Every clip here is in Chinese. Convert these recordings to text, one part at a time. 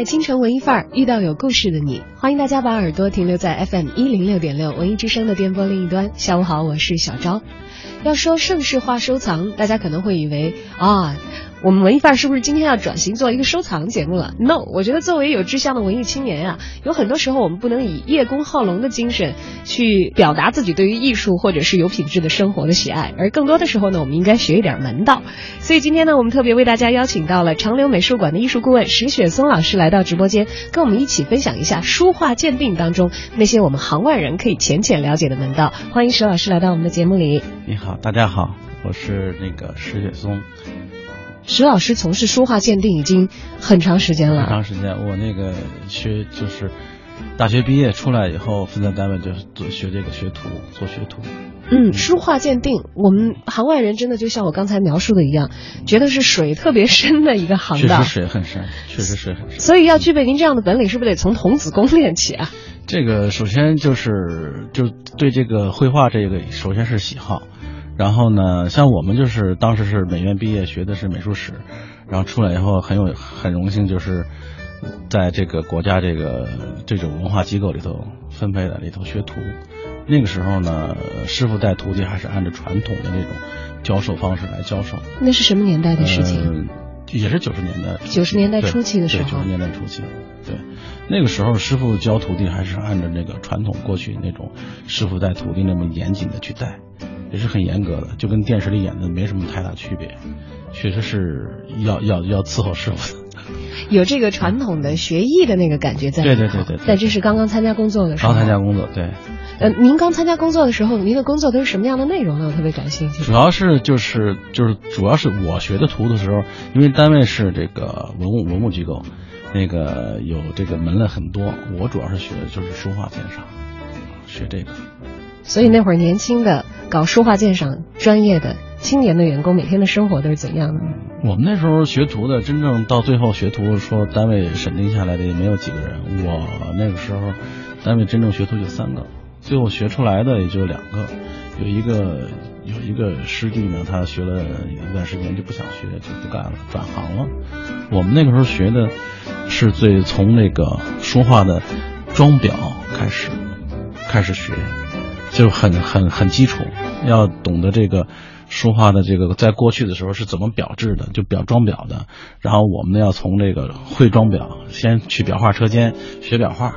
在京城文艺范儿遇到有故事的你，欢迎大家把耳朵停留在 FM 一零六点六文艺之声的电波另一端。下午好，我是小昭。要说盛世化收藏，大家可能会以为啊。我们文艺范儿是不是今天要转型做一个收藏节目了？No，我觉得作为有志向的文艺青年啊，有很多时候我们不能以叶公好龙的精神去表达自己对于艺术或者是有品质的生活的喜爱，而更多的时候呢，我们应该学一点门道。所以今天呢，我们特别为大家邀请到了长留美术馆的艺术顾问石雪松老师来到直播间，跟我们一起分享一下书画鉴定当中那些我们行外人可以浅浅了解的门道。欢迎石老师来到我们的节目里。你好，大家好，我是那个石雪松。石老师从事书画鉴定已经很长时间了。很长时间，我那个学就是大学毕业出来以后，分在单位就做学这个学徒，做学徒。嗯，书画鉴定，我们行外人真的就像我刚才描述的一样，觉得是水特别深的一个行当。确实水很深，确实水很深。所以要具备您这样的本领，是不是得从童子功练起啊？这个首先就是就对这个绘画这个，首先是喜好。然后呢，像我们就是当时是美院毕业，学的是美术史，然后出来以后很有很荣幸，就是在这个国家这个这种文化机构里头分配在里头学徒。那个时候呢，师傅带徒弟还是按照传统的那种教授方式来教授。那是什么年代的事情？也是九十年代。九十年代初期的时候。九十年代初期，对，那个时候师傅教徒弟还是按照那个传统过去那种师傅带徒弟那么严谨的去带。也是很严格的，就跟电视里演的没什么太大区别，确实是要要要伺候师傅的，有这个传统的学艺的那个感觉在。对对对对。但这是刚刚参加工作的时候。刚参加工作，对。呃，您刚参加工作的时候，您的工作都是什么样的内容呢？我特别感兴趣。主要是就是就是主要是我学的图的时候，因为单位是这个文物文物机构，那个有这个门类很多，我主要是学的就是书画鉴赏，学这个。所以那会儿年轻的搞书画鉴赏专业的青年的员工，每天的生活都是怎样的？我们那时候学徒的，真正到最后学徒说单位审定下来的也没有几个人。我那个时候单位真正学徒就三个，最后学出来的也就两个。有一个有一个师弟呢，他学了一段时间就不想学，就不干了，转行了。我们那个时候学的是最从那个书画的装裱开始开始学。就很很很基础，要懂得这个书画的这个，在过去的时候是怎么裱制的，就裱装裱的。然后我们呢要从这个会装裱，先去裱画车间学裱画，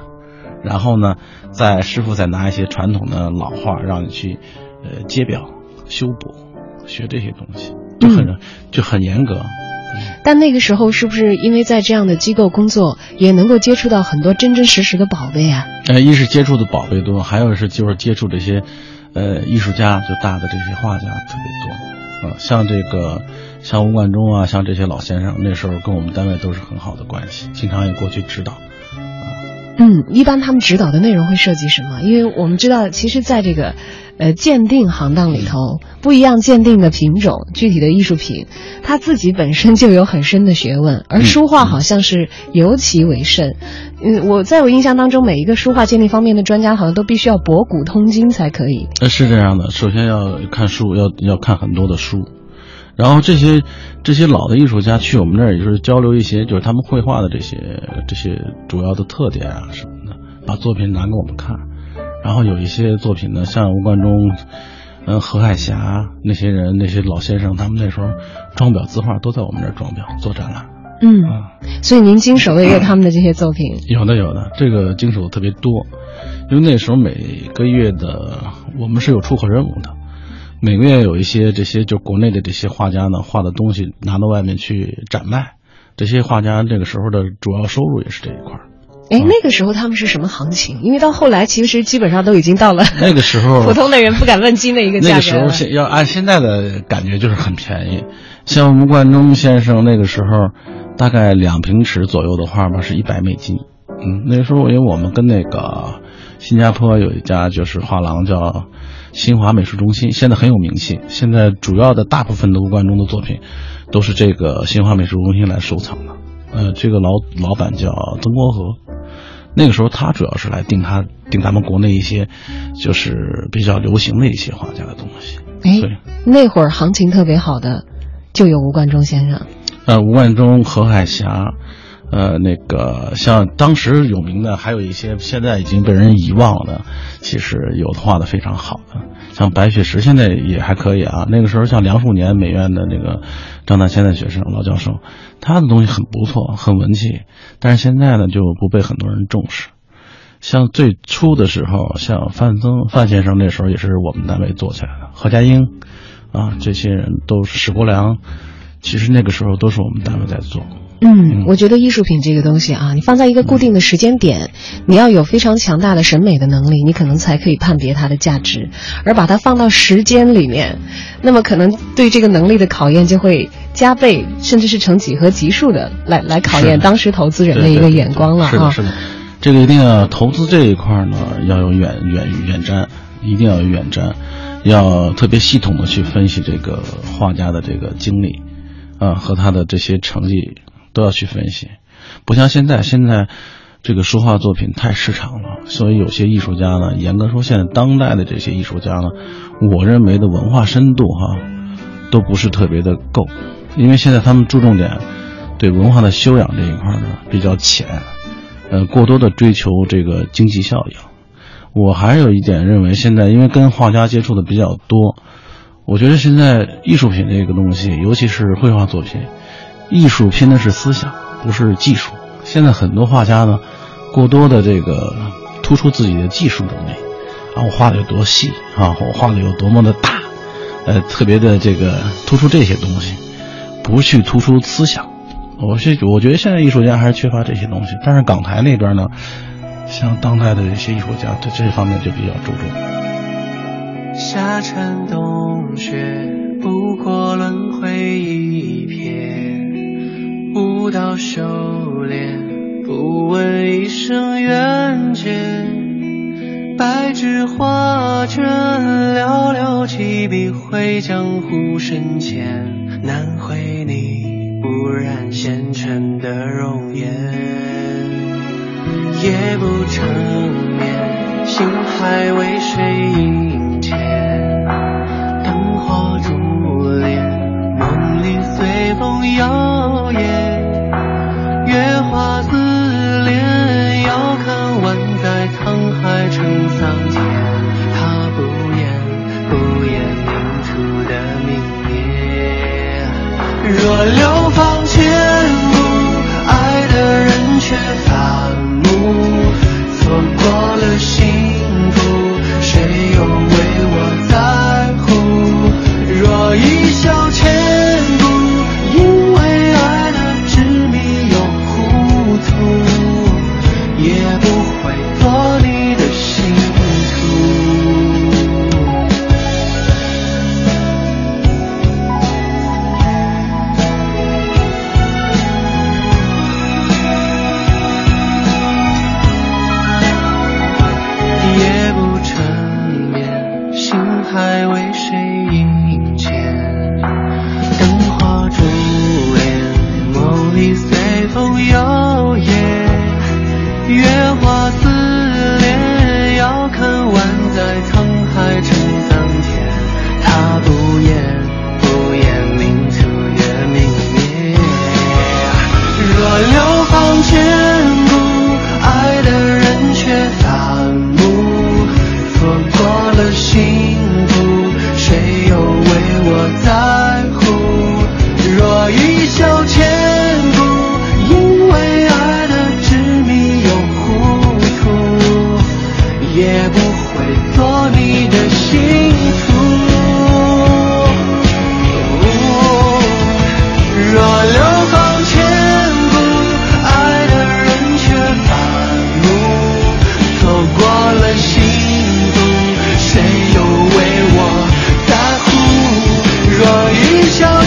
然后呢，再师傅再拿一些传统的老画让你去呃接裱修补，学这些东西就很就很严格。但那个时候是不是因为在这样的机构工作，也能够接触到很多真真实实的宝贝啊？呃，一是接触的宝贝多，还有是就是接触这些，呃，艺术家就大的这些画家特别多，啊，像这个像吴冠中啊，像这些老先生，那时候跟我们单位都是很好的关系，经常也过去指导。啊嗯，一般他们指导的内容会涉及什么？因为我们知道，其实在这个。呃，鉴定行当里头不一样，鉴定的品种，具体的艺术品，它自己本身就有很深的学问，而书画好像是尤其为甚。嗯，我在我印象当中，每一个书画鉴定方面的专家好像都必须要博古通今才可以。呃，是这样的，首先要看书，要要看很多的书，然后这些这些老的艺术家去我们那儿，也就是交流一些，就是他们绘画的这些这些主要的特点啊什么的，把作品拿给我们看。然后有一些作品呢，像吴冠中、嗯何海霞那些人，那些老先生，他们那时候装裱字画都在我们这儿装裱做展览。嗯，所以您经手的也有他们的这些作品。有的有的，这个经手特别多，因为那时候每个月的我们是有出口任务的，每个月有一些这些就国内的这些画家呢画的东西拿到外面去展卖，这些画家这个时候的主要收入也是这一块。哎，那个时候他们是什么行情？因为到后来，其实基本上都已经到了那个时候，普通的人不敢问津的一个价格。那个时候，现要按现在的感觉，就是很便宜。像吴冠中先生那个时候，大概两平尺左右的画吧，是一百美金。嗯，那时候因为我们跟那个新加坡有一家就是画廊叫新华美术中心，现在很有名气。现在主要的大部分的吴冠中的作品，都是这个新华美术中心来收藏的。呃，这个老老板叫曾国和，那个时候他主要是来定他定咱们国内一些，就是比较流行的一些画家的东西。哎对，那会儿行情特别好的，就有吴冠中先生。呃，吴冠中、何海霞，呃，那个像当时有名的，还有一些现在已经被人遗忘的，其实有的画的非常好的，像白雪石现在也还可以啊。那个时候像梁树年美院的那个张大千的学生老教授，他的东西很不错，很文气，但是现在呢就不被很多人重视。像最初的时候，像范增范先生那时候也是我们单位做起来的，何家英啊，这些人都是史国良，其实那个时候都是我们单位在做。嗯，我觉得艺术品这个东西啊，你放在一个固定的时间点，你要有非常强大的审美的能力，你可能才可以判别它的价值。而把它放到时间里面，那么可能对这个能力的考验就会加倍，甚至是成几何级数的来来考验当时投资人的一个眼光了啊是的，。是的，这个一定要投资这一块呢，要有远远远瞻，一定要有远瞻，要特别系统的去分析这个画家的这个经历，啊和他的这些成绩都要去分析，不像现在，现在这个书画作品太市场了，所以有些艺术家呢，严格说，现在当代的这些艺术家呢，我认为的文化深度哈、都不是特别的够，因为现在他们注重点对文化的修养这一块呢比较浅，呃，过多的追求这个经济效应。我还有一点认为，现在因为跟画家接触的比较多，我觉得现在艺术品这个东西，尤其是绘画作品，艺术拼的是思想，不是技术。现在很多画家呢，过多的这个突出自己的技术能力，啊，我画的有多细啊，我画的有多么的大，呃，特别的这个突出这些东西，不去突出思想。我是我觉得现在艺术家还是缺乏这些东西，但是港台那边呢，像当代的一些艺术家对这方面就比较注重。夏蝉冬雪，不过轮回一瞥；舞蹈修炼，不问一生缘劫。白纸画卷，寥寥几笔绘江湖深浅，难绘你不染纤尘的容颜。夜不成眠，心还为谁萦牵？灯火珠帘，梦里随风摇曳。solo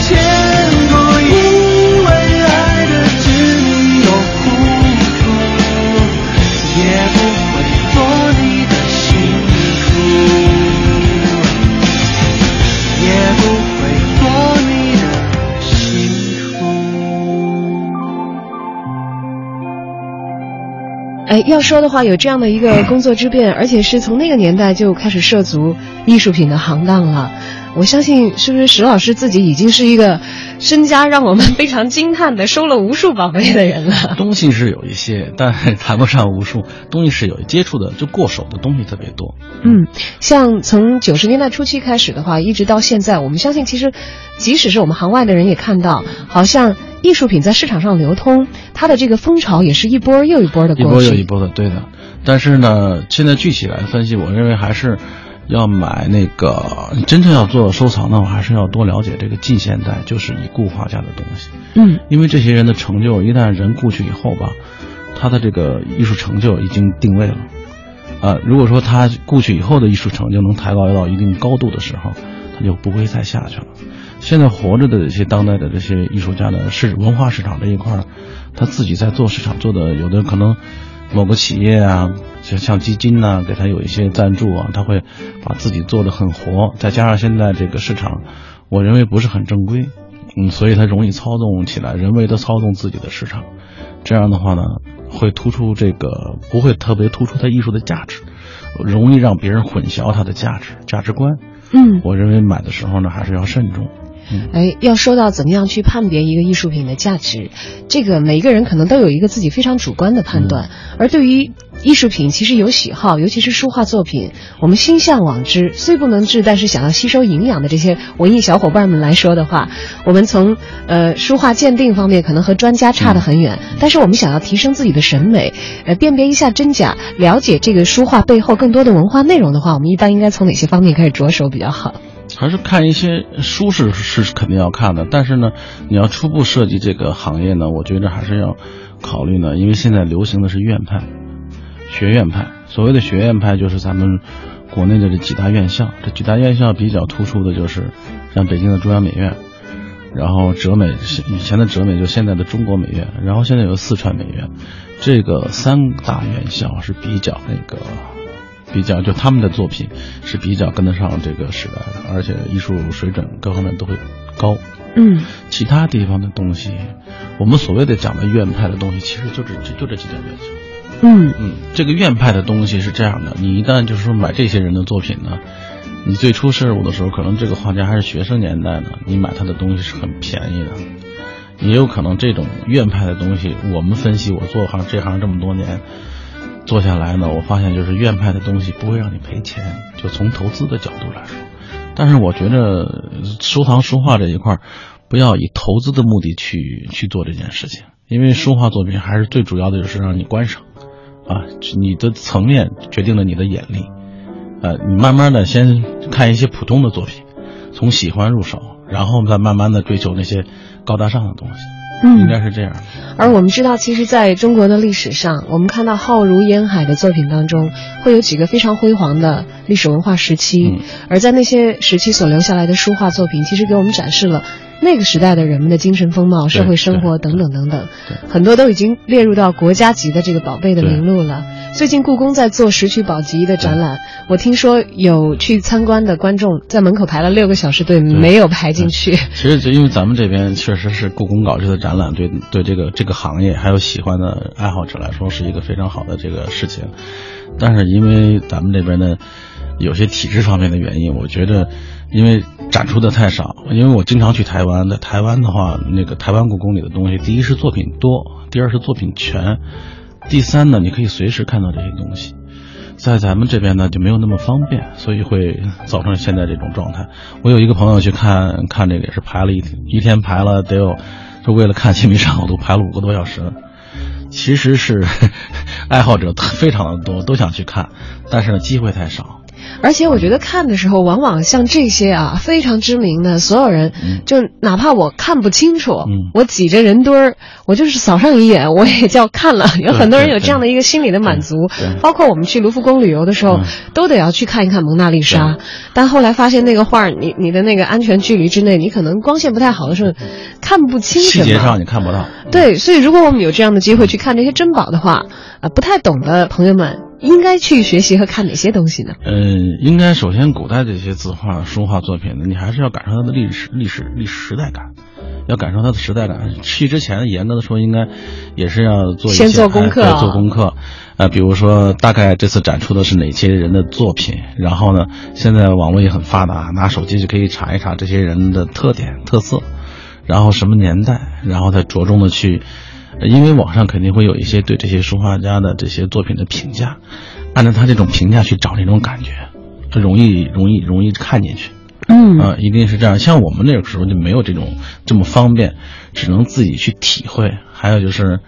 千古为爱的，也不做你的。哎，要说的话，有这样的一个工作之便，而且是从那个年代就开始涉足艺术品的行当了。我相信，是不是石老师自己已经是一个身家让我们非常惊叹的收了无数宝贝的人了？东西是有一些，但谈不上无数。东西是有接触的，就过手的东西特别多。嗯，像从九十年代初期开始的话，一直到现在，我们相信，其实即使是我们行外的人也看到，好像艺术品在市场上流通，它的这个风潮也是一波又一波的过去。一波又一波的，对的。但是呢，现在具体来分析，我认为还是。要买那个，真正要做收藏的话，还是要多了解这个近现代，就是已故画家的东西。嗯，因为这些人的成就，一旦人故去以后吧，他的这个艺术成就已经定位了。啊，如果说他故去以后的艺术成就能抬高到一定高度的时候，他就不会再下去了。现在活着的这些当代的这些艺术家的市文化市场这一块，他自己在做市场做的，有的可能。某个企业啊，就像基金呐，给他有一些赞助啊，他会把自己做的很活。再加上现在这个市场，我认为不是很正规，嗯，所以他容易操纵起来，人为的操纵自己的市场。这样的话呢，会突出这个不会特别突出他艺术的价值，容易让别人混淆他的价值价值观。嗯，我认为买的时候呢，还是要慎重。哎，要说到怎么样去判别一个艺术品的价值，这个每一个人可能都有一个自己非常主观的判断。而对于艺术品，其实有喜好，尤其是书画作品，我们心向往之，虽不能至，但是想要吸收营养的这些文艺小伙伴们来说的话，我们从呃书画鉴定方面可能和专家差得很远，但是我们想要提升自己的审美，呃，辨别一下真假，了解这个书画背后更多的文化内容的话，我们一般应该从哪些方面开始着手比较好？还是看一些书是是肯定要看的，但是呢，你要初步设计这个行业呢，我觉得还是要考虑呢，因为现在流行的是院派、学院派。所谓的学院派，就是咱们国内的这几大院校。这几大院校比较突出的就是像北京的中央美院，然后浙美以前的浙美就现在的中国美院，然后现在有四川美院，这个三大院校是比较那个。比较就他们的作品是比较跟得上这个时代的，而且艺术水准各方面都会高。嗯，其他地方的东西，我们所谓的讲的院派的东西，其实就这就就这几家院校。嗯嗯，这个院派的东西是这样的，你一旦就是说买这些人的作品呢，你最初摄入的时候，可能这个画家还是学生年代呢，你买他的东西是很便宜的。也有可能这种院派的东西，我们分析，我做行这行这么多年。做下来呢，我发现就是院派的东西不会让你赔钱，就从投资的角度来说。但是我觉得收藏书画这一块，不要以投资的目的去去做这件事情，因为书画作品还是最主要的就是让你观赏，啊，你的层面决定了你的眼力，呃，你慢慢的先看一些普通的作品，从喜欢入手，然后再慢慢的追求那些高大上的东西。嗯，应该是这样。而我们知道，其实在中国的历史上，我们看到浩如烟海的作品当中，会有几个非常辉煌的历史文化时期。而在那些时期所留下来的书画作品，其实给我们展示了。那个时代的人们的精神风貌、社会生活等等等等，很多都已经列入到国家级的这个宝贝的名录了。最近故宫在做石渠宝笈的展览，我听说有去参观的观众在门口排了六个小时队，没有排进去。其实就因为咱们这边确实是故宫搞这个展览，对对这个这个行业还有喜欢的爱好者来说是一个非常好的这个事情，但是因为咱们这边的有些体制方面的原因，我觉得。因为展出的太少，因为我经常去台湾，在台湾的话，那个台湾故宫里的东西，第一是作品多，第二是作品全，第三呢，你可以随时看到这些东西，在咱们这边呢就没有那么方便，所以会造成现在这种状态。我有一个朋友去看看这个，也是排了一一天排了得有，就为了看《清明上河图》排了五个多小时，其实是 爱好者非常的多，都想去看，但是呢机会太少。而且我觉得看的时候，往往像这些啊非常知名的所有人，就哪怕我看不清楚，我挤着人堆儿，我就是扫上一眼，我也叫看了。有很多人有这样的一个心理的满足，包括我们去卢浮宫旅游的时候，都得要去看一看蒙娜丽莎。但后来发现那个画儿，你你的那个安全距离之内，你可能光线不太好的时候，看不清细节上你看不到。对，所以如果我们有这样的机会去看这些珍宝的话，啊，不太懂的朋友们。应该去学习和看哪些东西呢？嗯，应该首先古代这些字画、书画作品呢，你还是要感受它的历史、历史、历史时代感。要感受它的时代感。去之前，严格的说，应该也是要做一些先做功课做功课。呃，比如说，大概这次展出的是哪些人的作品，然后呢，现在网络也很发达，拿手机就可以查一查这些人的特点、特色，然后什么年代，然后再着重的去，呃因为网上肯定会有一些对这些书画家的这些作品的评价，按照他这种评价去找那种感觉，容易容易容易看进去。嗯啊，一定是这样。像我们那个时候就没有这种这么方便，只能自己去体会。还有就是，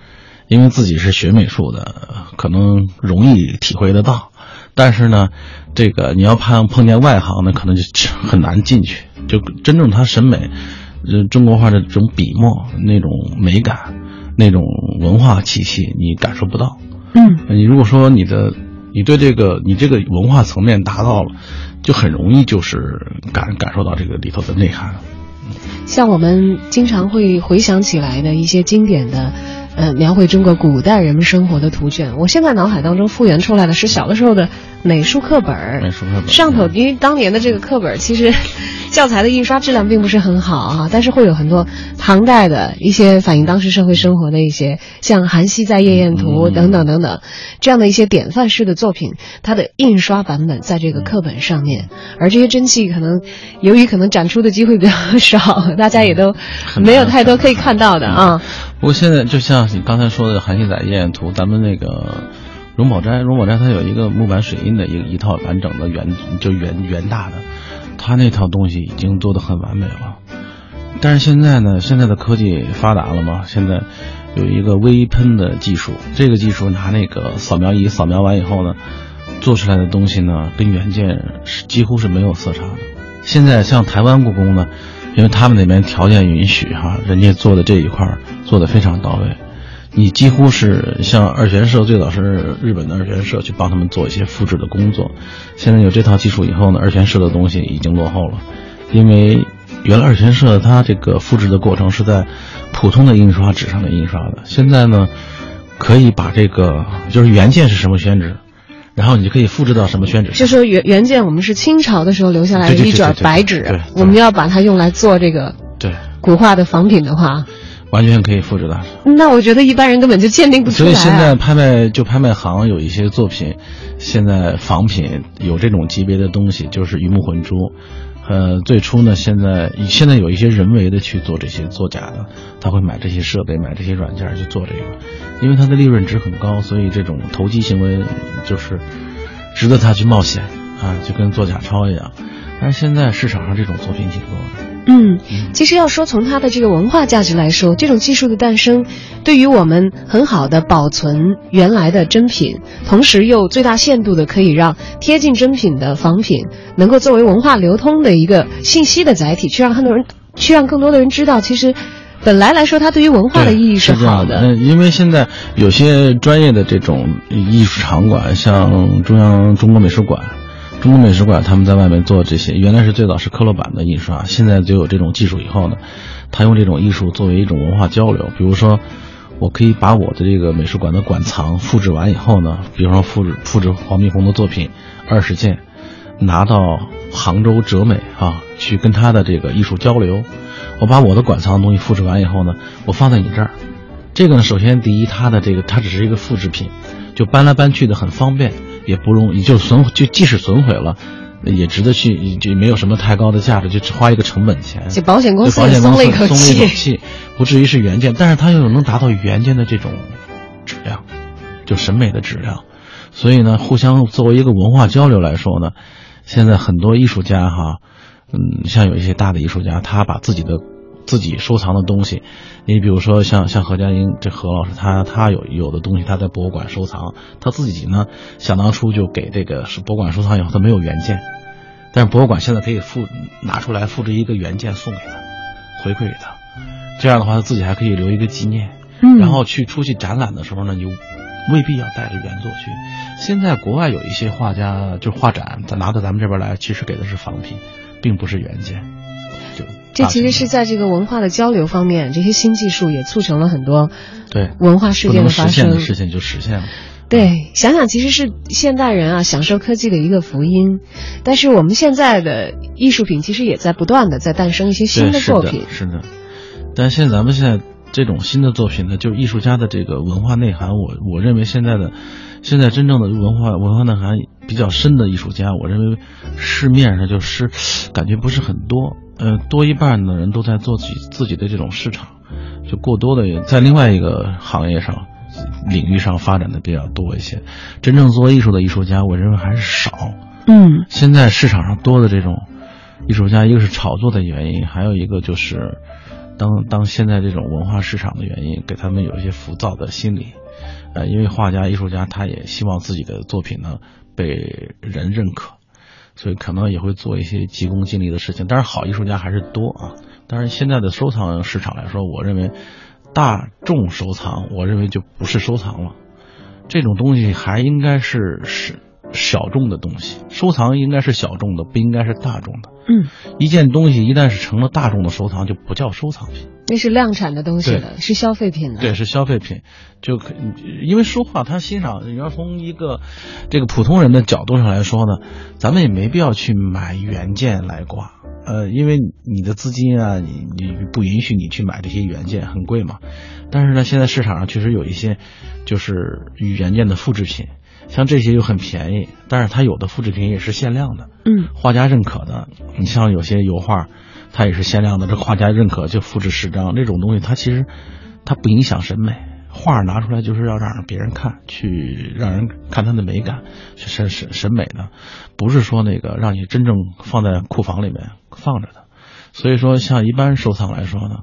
因为自己是学美术的，可能容易体会得到。但是呢，这个你要碰碰见外行呢，可能就很难进去。就真正他审美，呃，中国画的这种笔墨那种美感，那种文化气息，你感受不到。嗯你如果说你的你对这个你这个文化层面达到了，就很容易就是感感受到这个里头的内涵。像我们经常会回想起来的一些经典的，呃，描绘中国古代人们生活的图卷，我现在脑海当中复原出来的是小的时候的美术课本儿。美术课本上头，因为当年的这个课本儿其实 教材的印刷质量并不是很好啊，但是会有很多唐代的一些反映当时社会生活的一些，像韩熙载夜宴图嗯等等等等这样的一些典范式的作品，它的印刷版本在这个课本上面，而这些真迹可能由于可能展出的机会比较 少，大家也都没有太多可以看到的啊。不过现在就像你刚才说的《韩熙载夜宴图》，咱们那个荣宝斋，荣宝斋它有一个木板水印的一一套完整的圆就圆圆大的，它那套东西已经做得很完美了。但是现在呢，现在的科技发达了嘛，现在有一个微喷的技术，这个技术拿那个扫描仪扫描完以后呢，做出来的东西呢，跟原件是几乎是没有色差的。现在像台湾故宫呢，因为他们那边条件允许哈、人家做的这一块做的非常到位。你几乎是像二玄社，最早是日本的二玄社去帮他们做一些复制的工作。现在有这套技术以后呢，二玄社的东西已经落后了，因为原来二玄社它这个复制的过程是在普通的印刷纸上面印刷的，现在呢，可以把这个就是原件是什么宣纸，然后你就可以复制到什么宣纸上。就说原原件我们是清朝的时候留下来的一卷白纸我们要把它用来做这个对，古画的仿品的话，完全可以复制到。那我觉得一般人根本就鉴定不出来、啊。所以现在拍卖就拍卖行有一些作品，现在仿品有这种级别的东西，就是鱼目混珠。呃，最初呢，现在现在有一些人为的去做这些作假的，他会买这些设备，买这些软件去做这个，因为它的利润值很高，所以这种投机行为就是值得他去冒险啊，就跟做假钞一样。但是现在市场上这种作品挺多的。嗯，其实要说从它的这个文化价值来说，这种技术的诞生，对于我们很好的保存原来的真品，同时又最大限度的可以让贴近真品的仿品能够作为文化流通的一个信息的载体，去让很多人，去让更多的人知道，其实本来来说它对于文化的意义是这好的。那因为现在有些专业的这种艺术场馆，像中央中国美术馆。中国美术馆他们在外面做这些，原来是最早是刻铏版的印刷，现在就有这种技术以后呢，他用这种艺术作为一种文化交流。比如说，我可以把我的这个美术馆的馆藏复制完以后呢，比如说复制复制黄宾虹的作品二十件，拿到杭州哲美啊去跟他的这个艺术交流。我把我的馆藏的东西复制完以后呢，我放在你这儿，这个呢，首先第一，它的这个它只是一个复制品，就搬来搬去的很方便。也不容易，就损就即使损毁了，也值得去，就没有什么太高的价值，就只花一个成本钱。这保险公司保险公司松了一口。气，不至于是原件，但是它又能达到原件的这种质量，就审美的质量。所以呢，互相作为一个文化交流来说呢，现在很多艺术家哈，嗯，像有一些大的艺术家，他把自己的自己收藏的东西，你比如说像像何家英这何老师，他他有有的东西他在博物馆收藏，他自己呢想当初就给这个是博物馆收藏以后他没有原件，但是博物馆现在可以复拿出来复制一个原件送给他，回馈给他，这样的话他自己还可以留一个纪念，嗯然后去出去展览的时候呢，你就未必要带着原作去。现在国外有一些画家就是画展，他拿到咱们这边来，其实给的是仿品，并不是原件。就这其实是在这个文化的交流方面，这些新技术也促成了很多对文化事件的发生的事情就实现了。对，想想其实是现代人啊享受科技的一个福音，但是我们现在的艺术品其实也在不断的在诞生一些新的，作品。是的。但现在咱们现在这种新的作品呢，就是艺术家的这个文化内涵，我我认为现在的现在真正的文化文化内涵比较深的艺术家，我认为市面上就是感觉不是很多，呃，多一半的人都在做自己自己的这种市场，就过多的在另外一个行业上领域上发展的比较多一些，真正做艺术的艺术家，我认为还是少。嗯现在市场上多的这种艺术家，一个是炒作的原因，还有一个就是当当现在这种文化市场的原因，给他们有一些浮躁的心理。呃，因为画家、艺术家他也希望自己的作品呢被人认可，所以可能也会做一些急功近利的事情。但是好艺术家还是多啊。但是现在的收藏市场来说，我认为大众收藏，我认为就不是收藏了。这种东西还应该是是小众的东西，收藏应该是小众的，不应该是大众的。嗯，一件东西一旦是成了大众的收藏，就不叫收藏品，那是量产的东西了，是消费品了。对，是消费品。就可因为书画，它欣赏，你要从一个这个普通人的角度上来说呢，咱们也没必要去买原件来挂。呃，因为你的资金啊，你你不允许你去买这些原件，很贵嘛。但是呢，现在市场上确实有一些就是原件的复制品，像这些又很便宜，但是它有的复制品也是限量的，嗯画家认可的。你像有些油画，它也是限量的，这画家认可就复制十张，这种东西它其实它不影响审美。画拿出来就是要让别人看，去让人看它的美感，去审审审美的，不是说那个让你真正放在库房里面放着的。所以说，像一般收藏来说呢，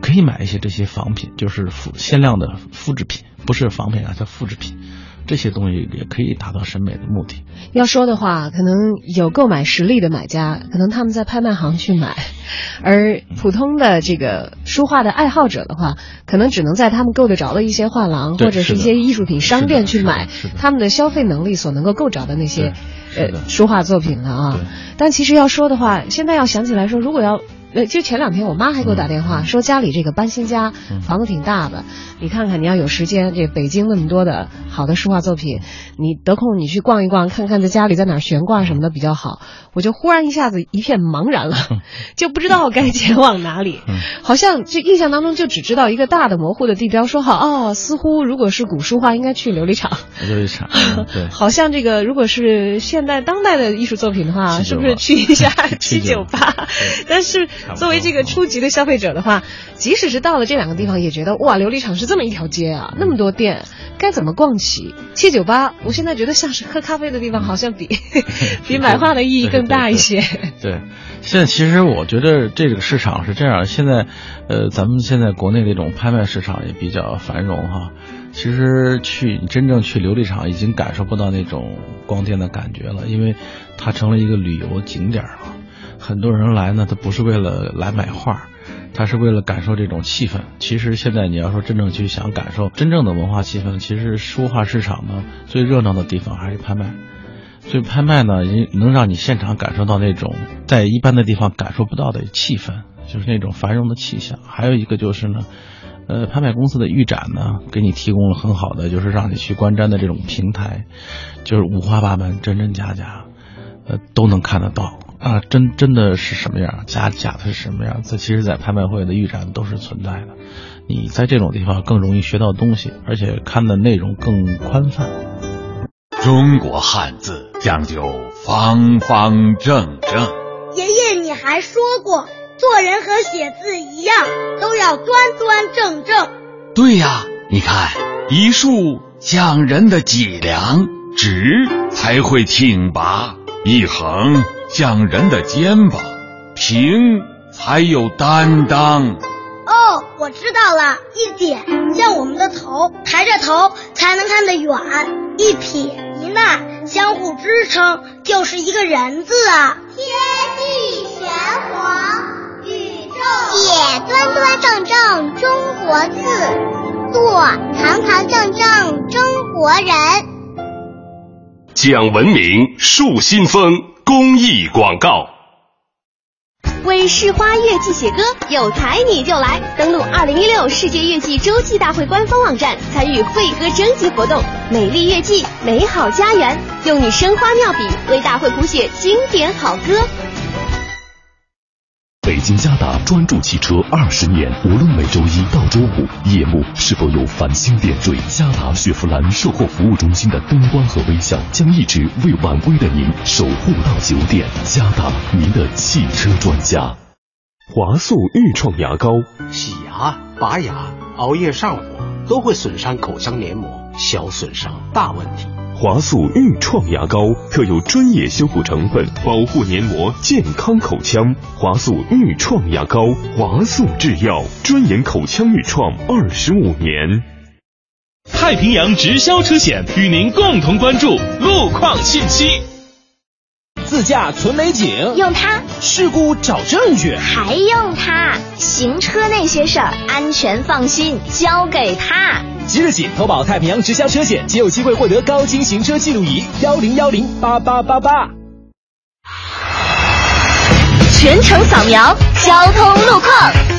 可以买一些这些仿品，就是复限量的复制品，不是仿品啊，叫复制品。这些东西也可以达到审美的目的。要说的话，可能有购买实力的买家，可能他们在拍卖行去买，而普通的这个书画的爱好者的话，可能只能在他们够得着的一些画廊或者是一些艺术品商店去买他们的消费能力所能够够着的那些呃书画作品了啊。但其实要说的话，现在要想起来说，如果要呃，就前两天我妈还给我打电话、嗯说家里这个搬新家，嗯房子挺大的，你看看你要有时间，这北京那么多的好的书画作品，你得空你去逛一逛，看看在家里在哪儿悬挂什么的比较好。我就忽然一下子一片茫然了，就不知道该前往哪里。嗯好像这印象当中就只知道一个大的模糊的地标，说好哦，似乎如果是古书画应该去琉璃厂。琉璃厂，好像这个如果是现代当代的艺术作品的话，是不是去一下 七九八对？但是作为这个初级的消费者的话，即使是到了这两个地方，也觉得哇，琉璃厂是这么一条街啊，那么多店，该怎么逛起？七九八，我现在觉得像是喝咖啡的地方，好像比 比买画的意义更大一些。对，现在其实我觉得这个市场是这样，现在，呃，咱们现在国内这种拍卖市场也比较繁荣哈。其实去真正去琉璃厂，已经感受不到那种光电的感觉了，因为它成了一个旅游景点了。很多人来呢，他不是为了来买画，他是为了感受这种气氛。其实现在你要说真正去想感受真正的文化气氛，其实书画市场呢最热闹的地方还是拍卖。所以拍卖呢，也能让你现场感受到那种在一般的地方感受不到的气氛，就是那种繁荣的气象。还有一个就是呢，呃，拍卖公司的预展呢，给你提供了很好的就是让你去观瞻的这种平台，就是五花八门、真真假假，呃，都能看得到啊，真真的是什么样，假假的是什么样。这其实，在拍卖会的预展都是存在的。你在这种地方更容易学到东西，而且看的内容更宽泛。中国汉字讲究方方正正，爷爷，你还说过，做人和写字一样，都要端端正正。对呀，你看一竖像人的脊梁，直才会挺拔；一横像人的肩膀，平才有担当。哦，我知道了，一点像我们的头，抬着头才能看得远；一撇一捺相互支撑，就是一个人字啊。天地玄黄，宇宙写端端正正中国字，做堂堂正正中国人。讲文明树新风公益广告。为市花月季写歌，有才你就来！登录二零一六世界月季洲际大会官方网站，参与会歌征集活动。美丽月季，美好家园，用你生花妙笔为大会谱写经典好歌。北京嘉达专注汽车二十年，无论每周一到周五夜幕是否有繁星点缀，嘉达雪佛兰售后服务中心的灯光和微笑将一直为晚归的您守护到九点。嘉达，您的汽车专家。华素愈创牙膏，洗牙、拔牙、熬夜上火都会损伤口腔黏膜，小损伤大问题。华素愈创牙膏特有专业修复成分，保护黏膜，健康口腔。华素愈创牙膏，华素制药，专研口腔愈创二十五年。太平洋直销车险与您共同关注路况信息。自驾存美景，用它；事故找证据，还用它；行车那些事儿，安全放心，交给他。即日起投保太平洋直销车险，即有机会获得高清行车记录仪幺零幺零八八八八。全程扫描交通路况。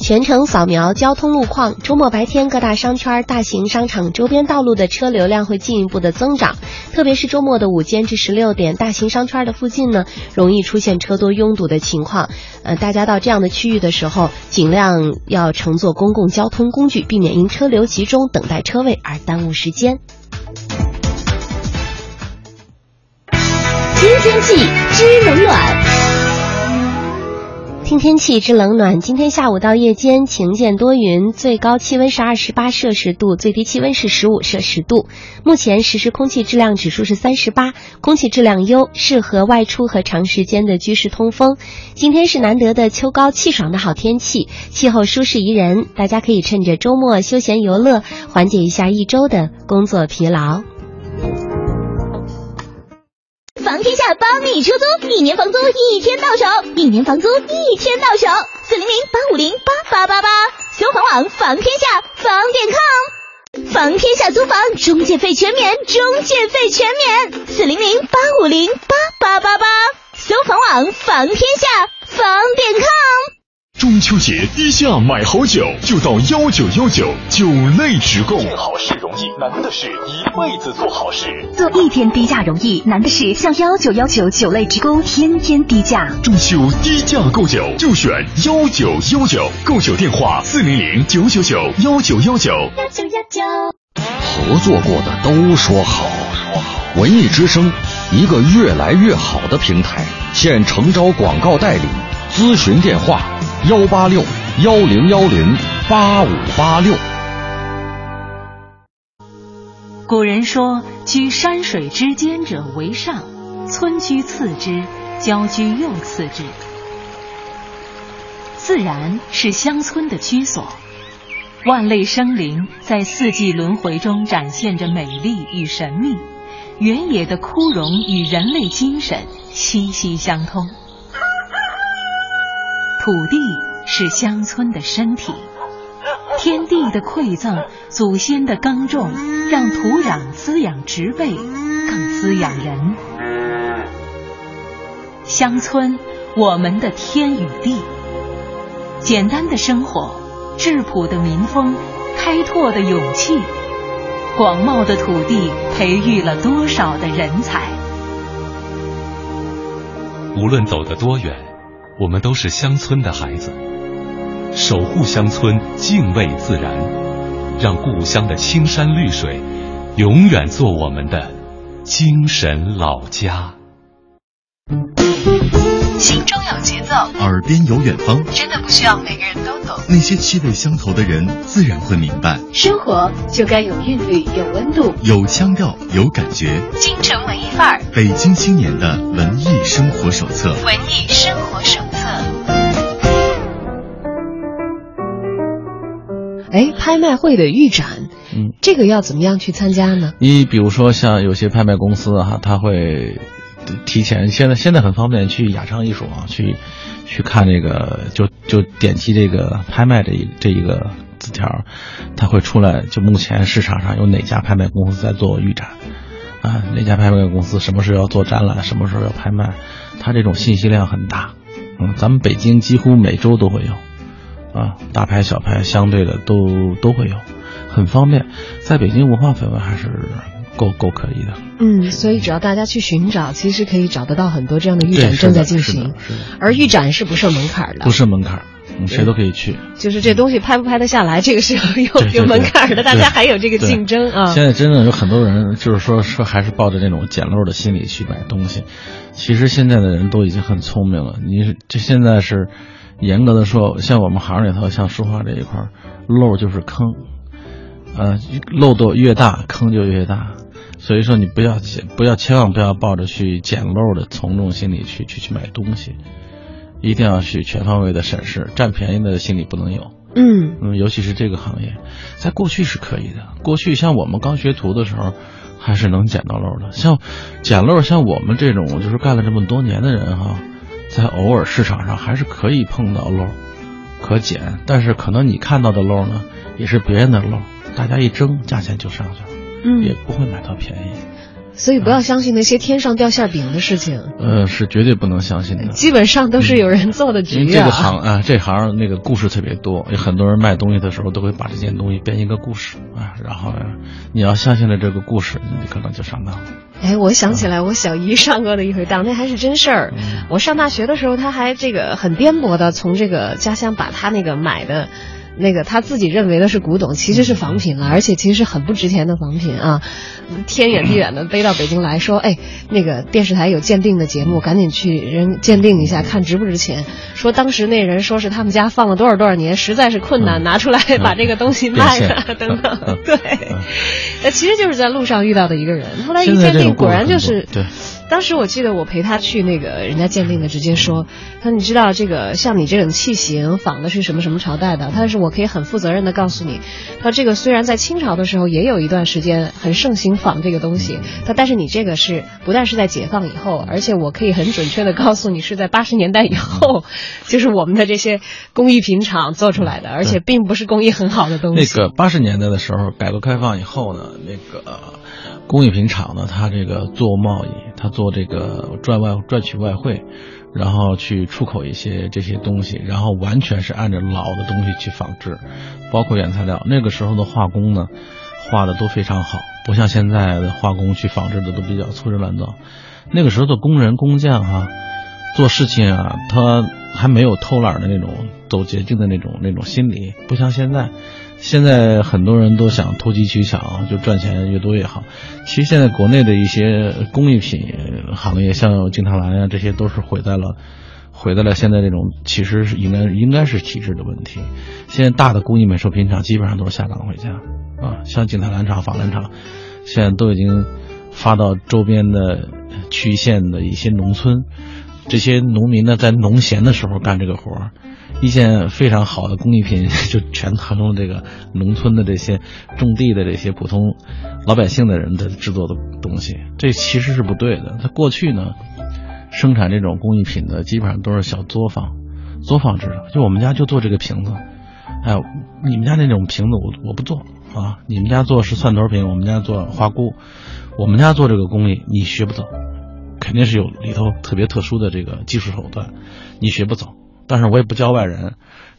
全程扫描交通路况，周末白天各大商圈、大型商场周边道路的车流量会进一步的增长，特别是周末的午间至十六点，大型商圈的附近呢，容易出现车多拥堵的情况。呃，大家到这样的区域的时候，尽量要乘坐公共交通工具，避免因车流集中等待车位而耽误时间。新天气知冷暖。听天气之冷暖，今天下午到夜间晴见多云，最高气温是二十八摄氏度，最低气温是十五摄氏度。目前实时空气质量指数是三十八，空气质量优，适合外出和长时间的居室通风。今天是难得的秋高气爽的好天气，气候舒适宜人，大家可以趁着周末休闲游乐，缓解一下一周的工作疲劳。房天下帮你出租，一年房租一天到手，一年房租一天到手，四零零八五零八八八八，搜房网房天下房点 com，房天下租房中介费全免，中介费全免，四零零八五零八八八八，搜房网房天下房点 com。中秋节低价买好酒，就到幺九幺九酒类直供。做好事容易，难的是一辈子做好事。做一天低价容易，难的是向幺九幺九酒类直供天天低价。中秋低价购酒就选幺九幺九，购酒电话四零零九九九幺九幺九。幺九幺九。合作过的都说好，文艺之声，一个越来越好的平台，现诚招广告代理，咨询电话。幺八六幺零幺零八五八六。古人说：“居山水之间者为上，村居次之，郊居又次之。”自然是乡村的居所，万类生灵在四季轮回中展现着美丽与神秘，原野的枯荣与人类精神息息相通。土地是乡村的身体，天地的馈赠，祖先的耕种，让土壤滋养植被，更滋养人。乡村，我们的天与地。简单的生活，质朴的民风，开拓的勇气，广袤的土地培育了多少的人才。无论走得多远。我们都是乡村的孩子，守护乡村，敬畏自然，让故乡的青山绿水永远做我们的精神老家。心中有节奏，耳边有远方，真的不需要每个人都懂。那些气味相投的人，自然会明白。生活就该有韵律，有温度，有腔调，有感觉。京城文艺范儿，北京青年的文艺生活手册。文艺生活手册。哎，拍卖会的预展，嗯，这个要怎么样去参加呢？你比如说像有些拍卖公司哈，他会提前，现在现在很方便去雅昌艺术啊，去去看这个，就就点击这个拍卖这一这一个字条，它会出来，就目前市场上有哪家拍卖公司在做预展，啊，哪家拍卖公司什么时候要做展览，什么时候要拍卖，它这种信息量很大，嗯，咱们北京几乎每周都会有。啊，大牌小牌相对的都都会有，很方便。在北京文化氛围还是够够可以的。嗯，所以只要大家去寻找，其实可以找得到很多这样的预展正在进行而预展是不设门槛的，不设门槛，嗯，谁都可以去。就是这东西拍不拍得下来，这个是有有门槛的，大家还有这个竞争啊。现在真的有很多人，就是说说还是抱着那种捡漏的心理去买东西。其实现在的人都已经很聪明了，你是这现在是严格的说，像我们行里头，像书画这一块儿，漏就是坑，呃，漏洞越大，坑就越大。所以说，你不要捡，不要千万不要抱着去捡漏的从众心理去去去买东西，一定要去全方位的审视，占便宜的心理不能有。嗯嗯，尤其是这个行业，在过去是可以的。过去像我们刚学徒的时候，还是能捡到漏的。像捡漏，像我们这种就是干了这么多年的人哈，在偶尔市场上还是可以碰到漏，可捡。但是可能你看到的漏呢，也是别人的漏，大家一争，价钱就上去了，嗯也不会买到便宜。所以不要相信那些天上掉馅饼的事情，呃，是绝对不能相信的。基本上都是有人做的局啊。因为这个行啊，这行那个故事特别多，有很多人卖东西的时候都会把这件东西编一个故事啊，然后你要相信了这个故事，你可能就上当了。哎，我想起来，我小姨上过的一回当，那还是真事儿。嗯我上大学的时候，她还这个很颠簸的从这个家乡把她那个买的。那个他自己认为的是古董，其实是仿品了，而且其实是很不值钱的仿品啊！天远地远的背到北京来说，哎，那个电视台有鉴定的节目，赶紧去人鉴定一下，看值不值钱。说当时那人说是他们家放了多少多少年，实在是困难，拿出来把这个东西卖了，等等。对，那其实就是在路上遇到的一个人，后来一鉴定，果然就是对。当时我记得我陪他去那个人家鉴定的，直接说，他说你知道这个像你这种器型仿的是什么什么朝代的？他说我可以很负责任的告诉你，他这个虽然在清朝的时候也有一段时间很盛行仿这个东西，他但是你这个是不但是在解放以后，而且我可以很准确的告诉你是在八十年代以后，就是我们的这些工艺品厂做出来的，而且并不是工艺很好的东西那。个八十年代的时候，改革开放以后呢，那个。工艺品厂呢，它这个做贸易，它做这个赚外赚取外汇，然后去出口一些这些东西，然后完全是按照老的东西去仿制，包括原材料。那个时候的化工呢，画的都非常好，不像现在的化工去仿制的都比较粗制滥造。那个时候的工人工匠哈、做事情啊，他还没有偷懒的那种走捷径的那种那种心理，不像现在。现在很多人都想投机取巧，就赚钱越多越好。其实现在国内的一些工艺品行业，像金螳螂呀，这些都是毁在了，毁在了现在这种其实是应该应该是体制的问题。现在大的工艺美术品厂基本上都是下岗回家啊，像金螳螂厂、法兰厂，现在都已经发到周边的区县的一些农村，这些农民呢在农闲的时候干这个活儿。一件非常好的工艺品 就全成了这个农村的这些种地的这些普通老百姓的人的制作的东西，这其实是不对的。他过去呢，生产这种工艺品的基本上都是小作坊，作坊制的。就我们家就做这个瓶子，哎，你们家那种瓶子我我不做啊，你们家做是蒜头瓶，我们家做花菇，我们家做这个工艺你学不走，肯定是有里头特别特殊的这个技术手段，你学不走。但是我也不教外人，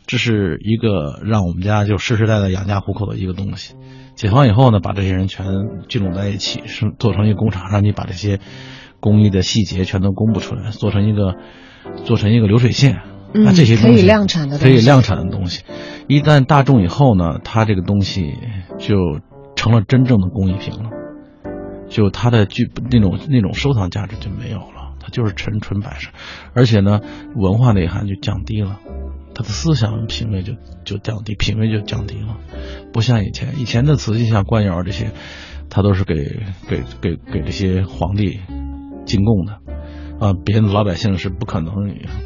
这是一个让我们家就世世代代养家糊口的一个东西。解放以后呢，把这些人全聚拢在一起，是做成一个工厂，让你把这些工艺的细节全都公布出来，做成一个做成一个流水线。嗯、那这些可以量产的可以量产的东西，一旦大众以后呢，它这个东西就成了真正的工艺品了，就它的具那种那种收藏价值就没有了。它就是纯纯摆设，而且呢，文化内涵就降低了，他的思想品味就就降低，品味就降低了，不像以前，以前的瓷器像官窑这些，他都是给给给给这些皇帝进贡的，啊，别的老百姓是不可能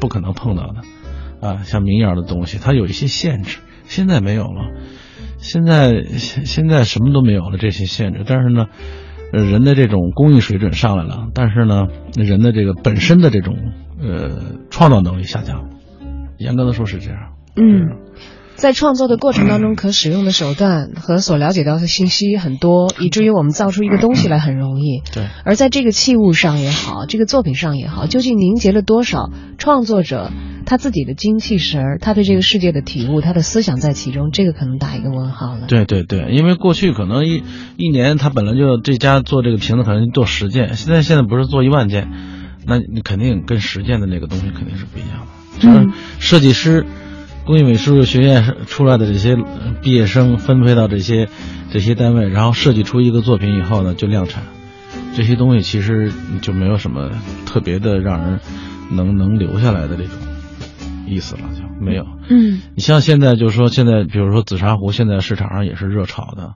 不可能碰到的，啊，像民窑的东西，它有一些限制，现在没有了，现在现现在什么都没有了这些限制，但是呢。人的这种工艺水准上来了，但是呢，人的这个本身的这种呃创造能力下降。严格的说是这样。嗯，在创作的过程当中，可使用的手段和所了解到的信息很多，以至于我们造出一个东西来很容易。对。而在这个器物上也好，这个作品上也好，究竟凝结了多少创作者他自己的精气神儿，他对这个世界的体悟，他的思想在其中，这个可能打一个问号了。对对对，因为过去可能一一年他本来就这家做这个瓶子可能做十件，现在现在不是做一万件，那你肯定跟实践的那个东西肯定是不一样的。就是设计师、工艺美术学院出来的这些毕业生分配到这些这些单位，然后设计出一个作品以后呢，就量产。这些东西其实就没有什么特别的让人能能留下来的这种意思了，就没有。嗯，你像现在就是说，现在比如说紫砂壶，现在市场上也是热炒的。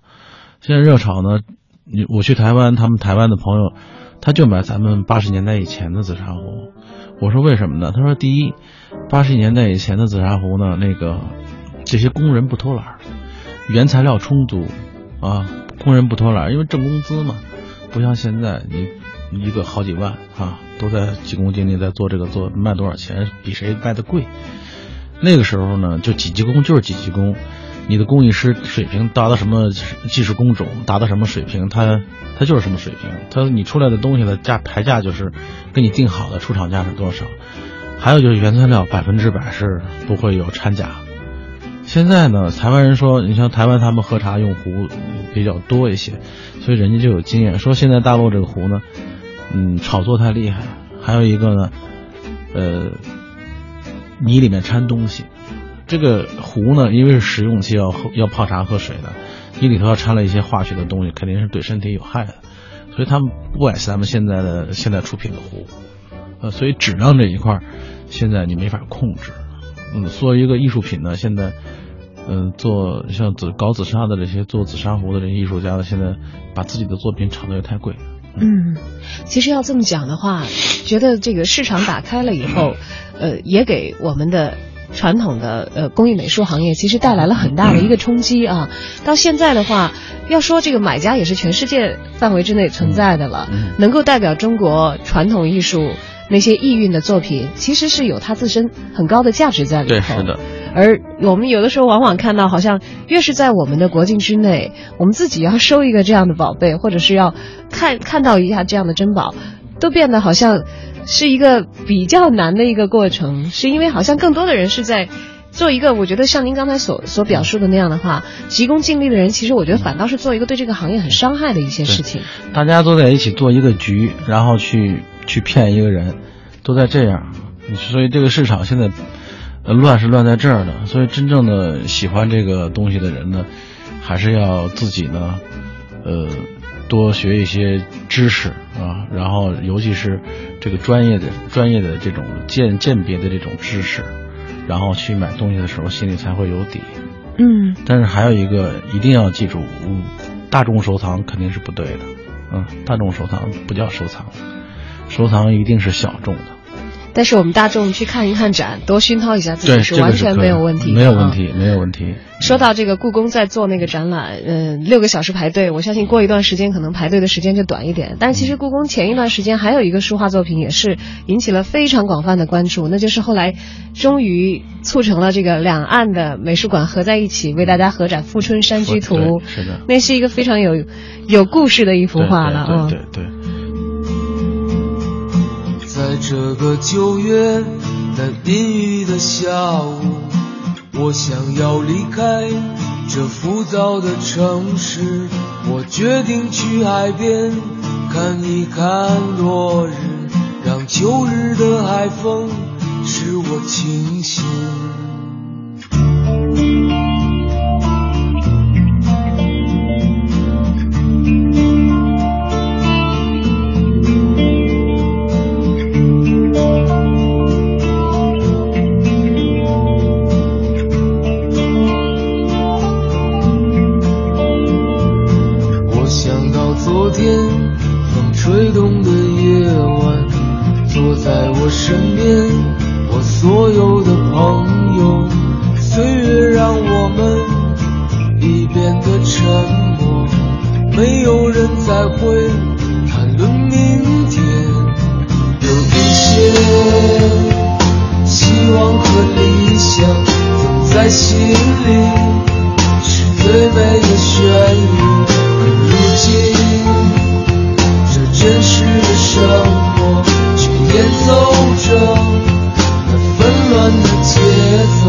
现在热炒呢，你我去台湾，他们台湾的朋友他就买咱们八十年代以前的紫砂壶。我说为什么呢？他说第一，八十年代以前的紫砂壶呢，那个这些工人不偷懒，原材料充足啊，工人不偷懒，因为挣工资嘛。不像现在，你一个好几万啊，都在急功近利在做这个做卖多少钱，比谁卖的贵。那个时候呢，就几级工就是几级工，你的工艺师水平达到什么技术工种，达到什么水平，他他就是什么水平。他你出来的东西的价牌价就是给你定好的出厂价是多少。还有就是原材料百分之百是不会有掺假。现在呢，台湾人说，你像台湾他们喝茶用壶比较多一些，所以人家就有经验。说现在大陆这个壶呢，嗯，炒作太厉害。还有一个呢，呃，泥里面掺东西。这个壶呢，因为是食用期要喝要泡茶喝水的，你里头要掺了一些化学的东西，肯定是对身体有害的。所以他们不爱咱们现在的现在出品的壶，呃，所以质量这一块，现在你没法控制。嗯，作为一个艺术品呢，现在，嗯，做像紫搞紫砂的这些做紫砂壶的这些艺术家呢，现在把自己的作品炒得也太贵。嗯，其实要这么讲的话，觉得这个市场打开了以后，呃，也给我们的传统的呃工艺美术行业其实带来了很大的一个冲击啊。到现在的话，要说这个买家也是全世界范围之内存在的了，能够代表中国传统艺术。那些意蕴的作品，其实是有它自身很高的价值在里头。对，是的。而我们有的时候往往看到，好像越是在我们的国境之内，我们自己要收一个这样的宝贝，或者是要看看到一下这样的珍宝，都变得好像是一个比较难的一个过程。是因为好像更多的人是在做一个，我觉得像您刚才所所表述的那样的话，急功近利的人，其实我觉得反倒是做一个对这个行业很伤害的一些事情。大家都在一起做一个局，然后去。去骗一个人，都在这样，所以这个市场现在乱是乱在这儿的。所以真正的喜欢这个东西的人呢，还是要自己呢，呃，多学一些知识啊，然后尤其是这个专业的、专业的这种鉴鉴别的这种知识，然后去买东西的时候心里才会有底。嗯。但是还有一个一定要记住，大众收藏肯定是不对的。嗯，大众收藏不叫收藏。收藏一定是小众的，但是我们大众去看一看展，多熏陶一下自己是完全没有问题，没有问题，没有问题。说到这个故宫在做那个展览，嗯，六个小时排队，我相信过一段时间可能排队的时间就短一点。但其实故宫前一段时间还有一个书画作品也是引起了非常广泛的关注，那就是后来终于促成了这个两岸的美术馆合在一起为大家合展《富春山居图》，是的，那是一个非常有有故事的一幅画了，对对对。在这个九月的阴雨的下午，我想要离开这浮躁的城市。我决定去海边看一看落日，让秋日的海风使我清醒。我想到昨天风吹动的夜晚坐在我身边我所有的朋友岁月让我们已变得沉默没有人再会谈论明希望和理想总在心里，是最美的旋律。可如今。这真实的生活，却演奏着那纷乱的节。奏。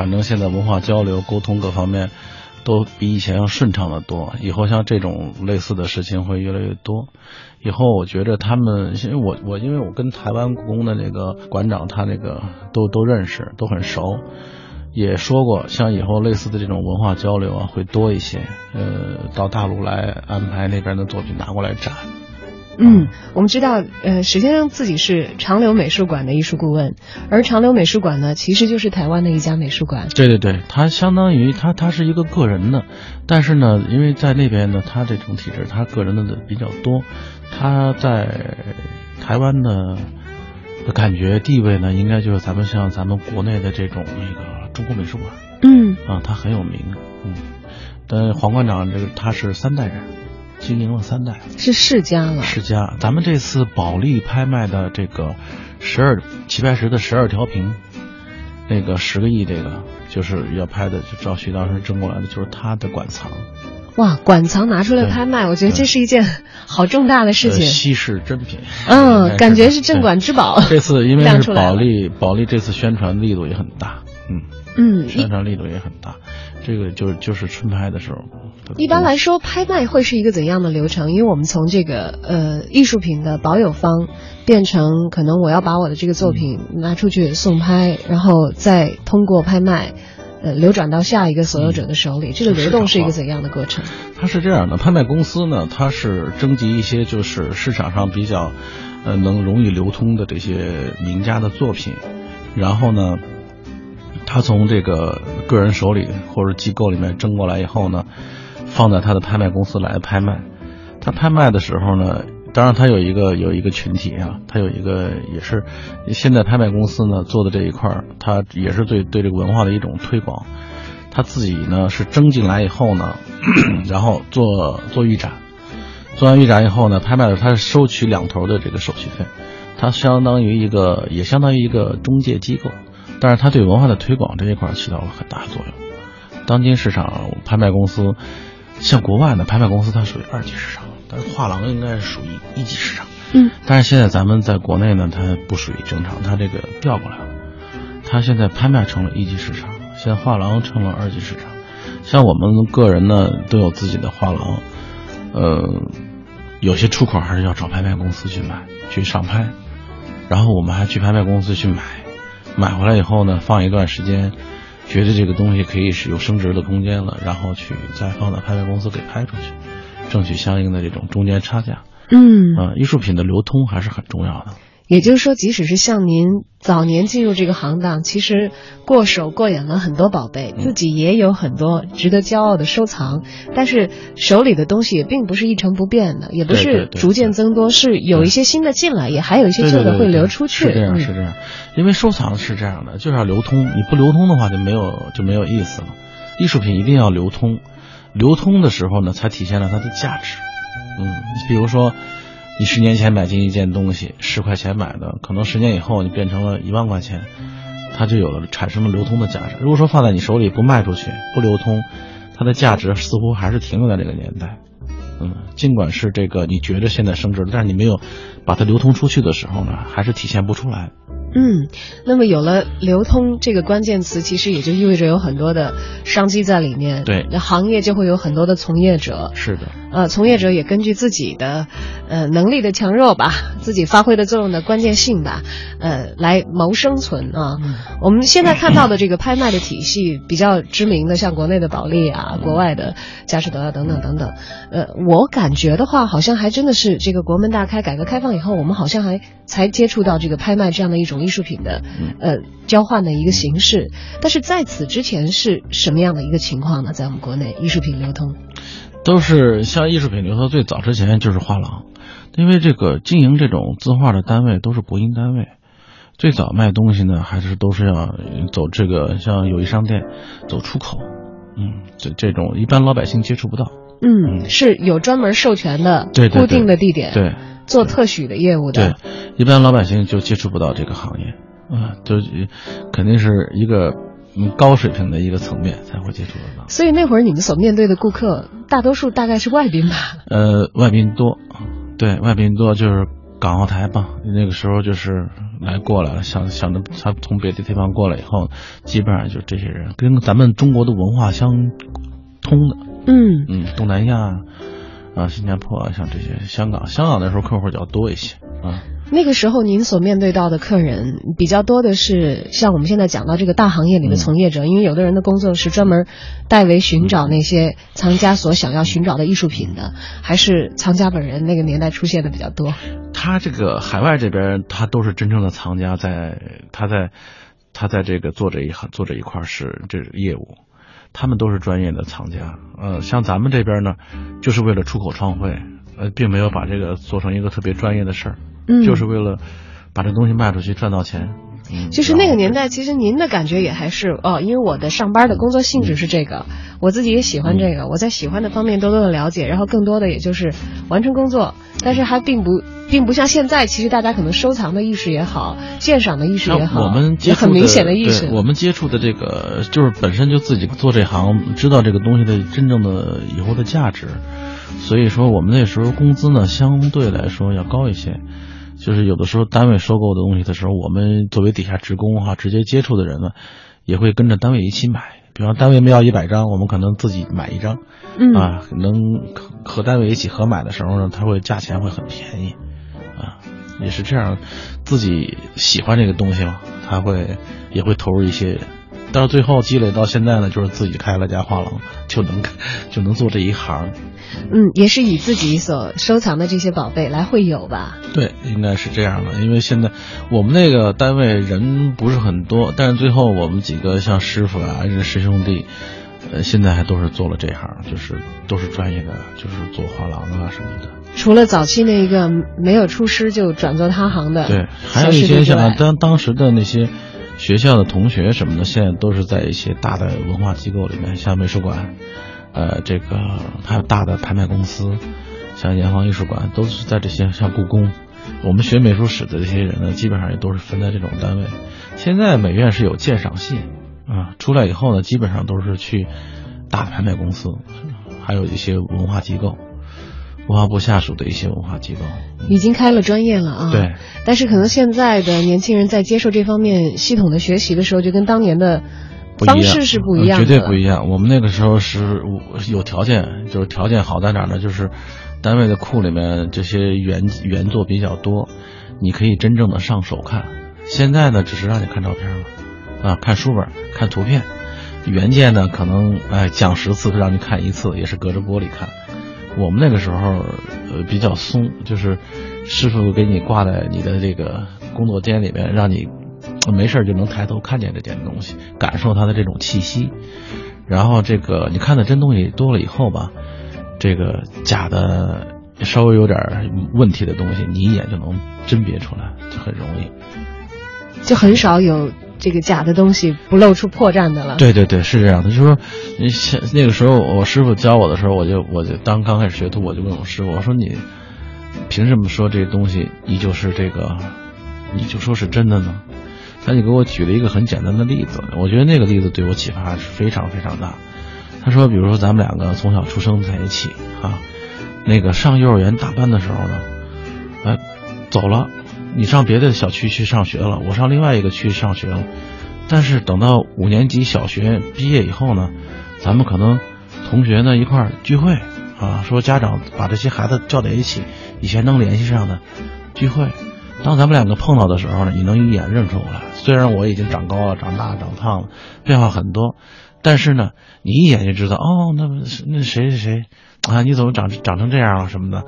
反正现在文化交流、沟通各方面都比以前要顺畅的多。以后像这种类似的事情会越来越多。以后我觉着他们，因为我我因为我跟台湾故宫的那个馆长他那个都都认识，都很熟，也说过，像以后类似的这种文化交流啊会多一些。呃，到大陆来安排那边的作品拿过来展。嗯，我们知道，呃，史先生自己是长留美术馆的艺术顾问，而长留美术馆呢，其实就是台湾的一家美术馆。对对对，他相当于他他是一个个人的，但是呢，因为在那边呢，他这种体制，他个人的比较多，他在台湾的感觉地位呢，应该就是咱们像咱们国内的这种那个中国美术馆，嗯啊，他很有名，嗯，但黄馆长这个他是三代人。经营了三代，是世家了。世家，咱们这次保利拍卖的这个十二齐白石的十二条屏，那个十个亿，这个就是要拍的，就赵旭当时争过来的，就是他的馆藏。哇，馆藏拿出来拍卖，我觉得这是一件好重大的事情。稀世珍品，嗯，感觉是镇馆之宝。这次因为是保利，保利这次宣传力度也很大，嗯嗯，宣传力度也很大。这个就就是春拍的时候。一般来说，拍卖会是一个怎样的流程？因为我们从这个呃艺术品的保有方变成可能我要把我的这个作品拿出去送拍，然后再通过拍卖呃流转到下一个所有者的手里，嗯、这个流动是一个怎样的过程？它是这样的，拍卖公司呢，它是征集一些就是市场上比较呃能容易流通的这些名家的作品，然后呢。他从这个个人手里或者机构里面争过来以后呢，放在他的拍卖公司来拍卖。他拍卖的时候呢，当然他有一个有一个群体啊，他有一个也是现在拍卖公司呢做的这一块，他也是对对这个文化的一种推广。他自己呢是争进来以后呢，然后做做预展，做完预展以后呢，拍卖的他收取两头的这个手续费，他相当于一个也相当于一个中介机构。但是它对文化的推广这一块起到了很大的作用。当今市场拍卖公司，像国外的拍卖公司，它属于二级市场，但是画廊应该是属于一级市场。嗯。但是现在咱们在国内呢，它不属于正常，它这个调过来了。它现在拍卖成了一级市场，现在画廊成了二级市场。像我们个人呢，都有自己的画廊，呃，有些出口还是要找拍卖公司去买，去上拍，然后我们还去拍卖公司去买。买回来以后呢，放一段时间，觉得这个东西可以是有升值的空间了，然后去再放到拍卖公司给拍出去，争取相应的这种中间差价。嗯，啊，艺术品的流通还是很重要的。也就是说，即使是像您早年进入这个行当，其实过手过眼了很多宝贝，自己也有很多值得骄傲的收藏，但是手里的东西也并不是一成不变的，也不是逐渐增多，是有一些新的进来，也还有一些旧的会流出去。是这样，是这样，因为收藏是这样的，就是要流通，你不流通的话就没有就没有意思了。艺术品一定要流通，流通的时候呢，才体现了它的价值。嗯，比如说，你十年前买进一件东西，十块钱买的，可能十年以后你变成了一万块钱，它就有了产生了流通的价值。如果说放在你手里不卖出去、不流通，它的价值似乎还是停留在这个年代。嗯，尽管是这个你觉得现在升值了，但是你没有把它流通出去的时候呢，还是体现不出来。嗯，那么有了流通这个关键词，其实也就意味着有很多的商机在里面。对，那行业就会有很多的从业者。是的。呃，从业者也根据自己的呃能力的强弱吧，自己发挥的作用的关键性吧，呃，来谋生存啊。我们现在看到的这个拍卖的体系比较知名的，像国内的保利啊，国外的佳士得啊等等等等。呃，我感觉的话，好像还真的是这个国门大开，改革开放以后，我们好像还才接触到这个拍卖这样的一种艺术品的呃交换的一个形式。但是在此之前是什么样的一个情况呢？在我们国内艺术品流通？都是像艺术品流通最早之前就是画廊，因为这个经营这种字画的单位都是国营单位，最早卖东西呢还是都是要走这个像友谊商店走出口，嗯，这这种一般老百姓接触不到，嗯，是有专门授权的，对。固定的地点，对，做特许的业务的，对，一般老百姓就接触不到这个行业，啊，就肯定是一个。嗯，高水平的一个层面才会接触得到。所以那会儿你们所面对的顾客，大多数大概是外宾吧？呃，外宾多，对外宾多，就是港澳台吧。那个时候就是来过来了，想想着他从别的地方过来以后，基本上就这些人跟咱们中国的文化相通的。嗯嗯，东南亚啊，新加坡啊，像这些，香港，香港那时候客户比较多一些啊。那个时候，您所面对到的客人比较多的是像我们现在讲到这个大行业里的从业者，因为有的人的工作是专门代为寻找那些藏家所想要寻找的艺术品的，还是藏家本人那个年代出现的比较多？他这个海外这边，他都是真正的藏家，在他在他在这个做这一行做这一块是这业务，他们都是专业的藏家。呃，像咱们这边呢，就是为了出口创汇，呃，并没有把这个做成一个特别专业的事儿。嗯就是为了把这东西卖出去赚到钱。嗯，就是那个年代，其实您的感觉也还是哦，因为我的上班的工作性质是这个，我自己也喜欢这个，我在喜欢的方面多多的了解，然后更多的也就是完成工作，但是还并不并不像现在，其实大家可能收藏的意识也好，鉴赏的意识也好，我们也很明显的意识。我们接触的这个就是本身就自己做这行，知道这个东西的真正的以后的价值，所以说我们那时候工资呢相对来说要高一些。就是有的时候单位收购的东西的时候，我们作为底下职工哈，直接接触的人呢，也会跟着单位一起买。比方单位要一百张，我们可能自己买一张，啊，能和单位一起合买的时候呢，它会价钱会很便宜，啊，也是这样，自己喜欢这个东西嘛，他会也会投入一些。到最后积累到现在呢，就是自己开了家画廊，就能就能做这一行。嗯，也是以自己所收藏的这些宝贝来会友吧？对，应该是这样的。因为现在我们那个单位人不是很多，但是最后我们几个像师傅啊、师兄弟，呃，现在还都是做了这行，就是都是专业的，就是做画廊啊什么的。除了早期那一个没有出师就转做他行的，对，还有一些像当当时的那些。学校的同学什么的，现在都是在一些大的文化机构里面，像美术馆，呃，这个还有大的拍卖公司，像炎黄艺术馆，都是在这些像故宫。我们学美术史的这些人呢，基本上也都是分在这种单位。现在美院是有鉴赏系啊，出来以后呢，基本上都是去大拍卖公司，还有一些文化机构。文化部下属的一些文化机构已经开了专业了啊，对，但是可能现在的年轻人在接受这方面系统的学习的时候，就跟当年的方式是不一样，绝对不一样。我们那个时候是有条件，就是条件好在哪呢？就是单位的库里面这些原原作比较多，你可以真正的上手看。现在呢，只是让你看照片了，啊，看书本，看图片，原件呢可能哎讲十次让你看一次，也是隔着玻璃看。我们那个时候，呃，比较松，就是师傅给你挂在你的这个工作间里面，让你没事就能抬头看见这件东西，感受它的这种气息。然后这个你看的真东西多了以后吧，这个假的稍微有点问题的东西，你一眼就能甄别出来，就很容易。就很少有这个假的东西不露出破绽的了。对对对，是这样的。就是说，你那个时候我师傅教我的时候，我就我就当刚开始学徒，我就问我师傅，我说你凭什么说这东西你就是这个，你就说是真的呢？他就给我举了一个很简单的例子，我觉得那个例子对我启发是非常非常大。他说，比如说咱们两个从小出生在一起啊，那个上幼儿园大班的时候呢，呃，走了，你上别的小区去上学了，我上另外一个区上学了，但是等到五年级小学毕业以后呢，咱们可能同学呢一块聚会啊，说家长把这些孩子叫在一起，以前能联系上的聚会。当咱们两个碰到的时候呢，你能一眼认出我来。虽然我已经长高了、长大、长胖了，变化很多，但是呢，你一眼就知道，哦，那那谁谁谁啊？你怎么长长成这样了什么的？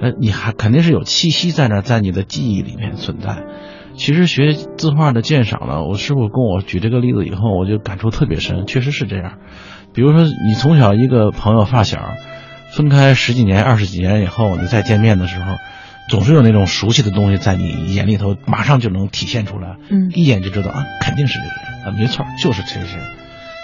呃，你还肯定是有气息在那，在你的记忆里面存在。其实学字画的鉴赏呢，我师傅跟我举这个例子以后，我就感触特别深，确实是这样。比如说，你从小一个朋友发小，分开十几年、二十几年以后，你再见面的时候。总是有那种熟悉的东西在你眼里头，马上就能体现出来，嗯，一眼就知道啊，肯定是这个人啊，没错，就是谁谁，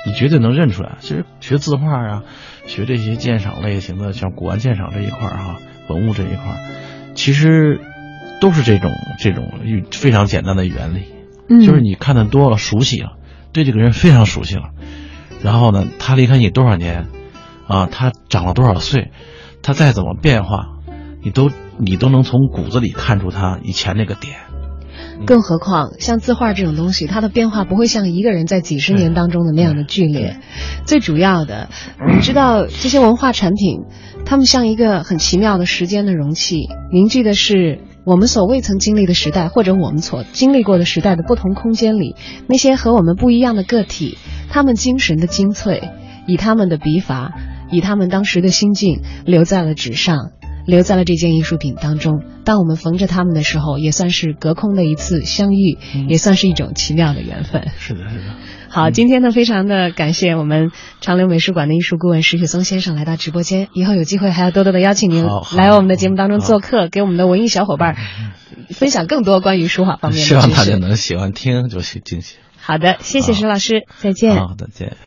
你绝对能认出来。其实学字画啊，学这些鉴赏类型的，像古玩鉴赏这一块啊，文物这一块，其实都是这种这种非常简单的原理，嗯，就是你看的多了，熟悉了，对这个人非常熟悉了，然后呢，他离开你多少年，啊，他长了多少岁，他再怎么变化，你都。你都能从骨子里看出他以前那个点，更何况像字画这种东西，它的变化不会像一个人在几十年当中的那样的剧烈。最主要的，你知道这些文化产品，它们像一个很奇妙的时间的容器，凝聚的是我们所未曾经历的时代，或者我们所经历过的时代的不同空间里那些和我们不一样的个体，他们精神的精粹，以他们的笔法，以他们当时的心境留在了纸上。留在了这件艺术品当中。当我们缝着它们的时候，也算是隔空的一次相遇，也算是一种奇妙的缘分。是的，是的。好，今天呢，非常的感谢我们长留美术馆的艺术顾问石雪松先生来到直播间。以后有机会还要多多的邀请您来我们的节目当中做客，给我们的文艺小伙伴分享更多关于书画方面的希望大家能喜欢听就行，惊喜。好的，谢谢石老师，再见。好，再见。